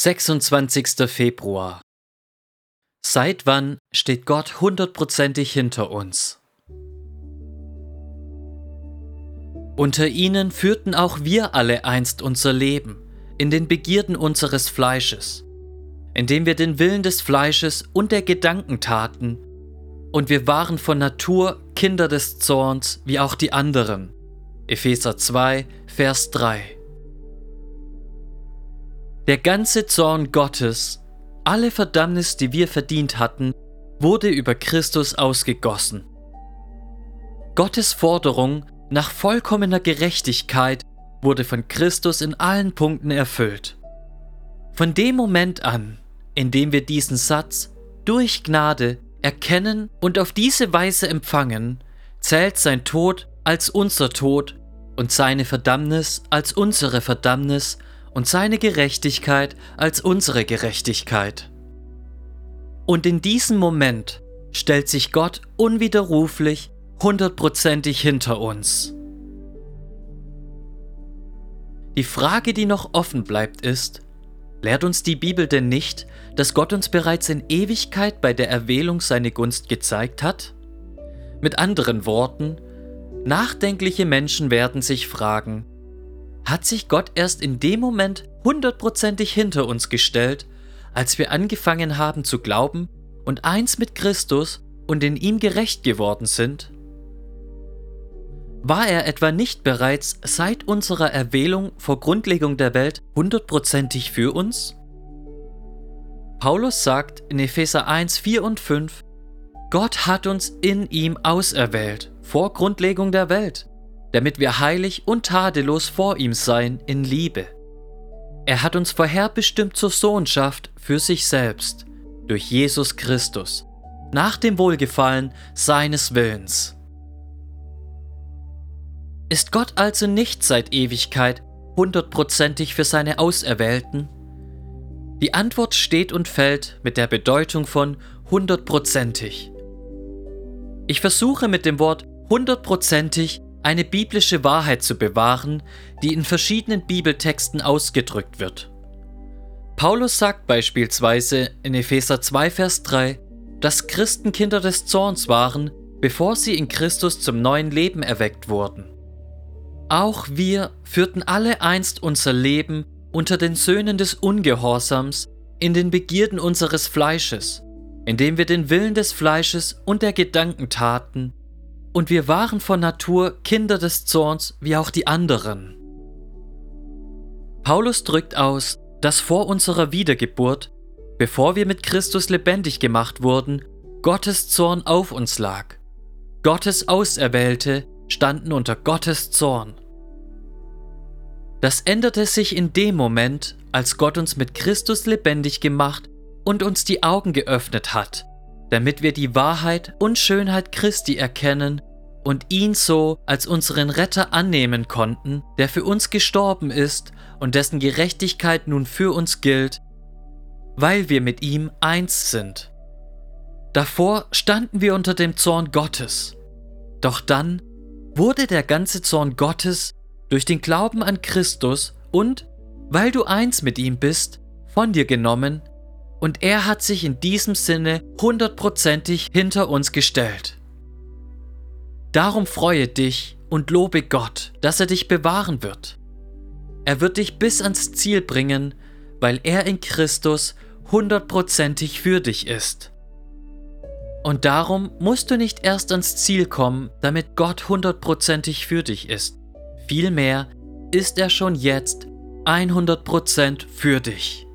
26. Februar. Seit wann steht Gott hundertprozentig hinter uns? Unter ihnen führten auch wir alle einst unser Leben, in den Begierden unseres Fleisches, indem wir den Willen des Fleisches und der Gedanken taten, und wir waren von Natur Kinder des Zorns, wie auch die anderen. Epheser 2, Vers 3. Der ganze Zorn Gottes, alle Verdammnis, die wir verdient hatten, wurde über Christus ausgegossen. Gottes Forderung nach vollkommener Gerechtigkeit wurde von Christus in allen Punkten erfüllt. Von dem Moment an, in dem wir diesen Satz durch Gnade erkennen und auf diese Weise empfangen, zählt sein Tod als unser Tod und seine Verdammnis als unsere Verdammnis und seine Gerechtigkeit als unsere Gerechtigkeit. Und in diesem Moment stellt sich Gott unwiderruflich hundertprozentig hinter uns. Die Frage, die noch offen bleibt, ist, lehrt uns die Bibel denn nicht, dass Gott uns bereits in Ewigkeit bei der Erwählung seine Gunst gezeigt hat? Mit anderen Worten, nachdenkliche Menschen werden sich fragen, hat sich Gott erst in dem Moment hundertprozentig hinter uns gestellt, als wir angefangen haben zu glauben und eins mit Christus und in ihm gerecht geworden sind? War er etwa nicht bereits seit unserer Erwählung vor Grundlegung der Welt hundertprozentig für uns? Paulus sagt in Epheser 1, 4 und 5, Gott hat uns in ihm auserwählt, vor Grundlegung der Welt, damit wir heilig und tadellos vor ihm seien in Liebe. Er hat uns vorherbestimmt zur Sohnschaft für sich selbst, durch Jesus Christus, nach dem Wohlgefallen seines Willens. Ist Gott also nicht seit Ewigkeit hundertprozentig für seine Auserwählten? Die Antwort steht und fällt mit der Bedeutung von hundertprozentig. Ich versuche mit dem Wort hundertprozentig eine biblische Wahrheit zu bewahren, die in verschiedenen Bibeltexten ausgedrückt wird. Paulus sagt beispielsweise in Epheser 2, Vers 3, dass Christen Kinder des Zorns waren, bevor sie in Christus zum neuen Leben erweckt wurden. Auch wir führten alle einst unser Leben unter den Söhnen des Ungehorsams in den Begierden unseres Fleisches, indem wir den Willen des Fleisches und der Gedanken taten und wir waren von Natur Kinder des Zorns wie auch die anderen. Paulus drückt aus, dass vor unserer Wiedergeburt, bevor wir mit Christus lebendig gemacht wurden, Gottes Zorn auf uns lag. Gottes Auserwählte standen unter Gottes Zorn. Das änderte sich in dem Moment, als Gott uns mit Christus lebendig gemacht und uns die Augen geöffnet hat, damit wir die Wahrheit und Schönheit Christi erkennen und ihn so als unseren Retter annehmen konnten, der für uns gestorben ist und dessen Gerechtigkeit nun für uns gilt, weil wir mit ihm eins sind. Davor standen wir unter dem Zorn Gottes. Doch dann wurde der ganze Zorn Gottes durch den Glauben an Christus und, weil du eins mit ihm bist, von dir genommen und er hat sich in diesem Sinne hundertprozentig hinter uns gestellt. Darum freue dich und lobe Gott, dass er dich bewahren wird. Er wird dich bis ans Ziel bringen, weil er in Christus hundertprozentig für dich ist. Und darum musst du nicht erst ans Ziel kommen, damit Gott hundertprozentig für dich ist. Vielmehr ist er schon jetzt 100% für dich.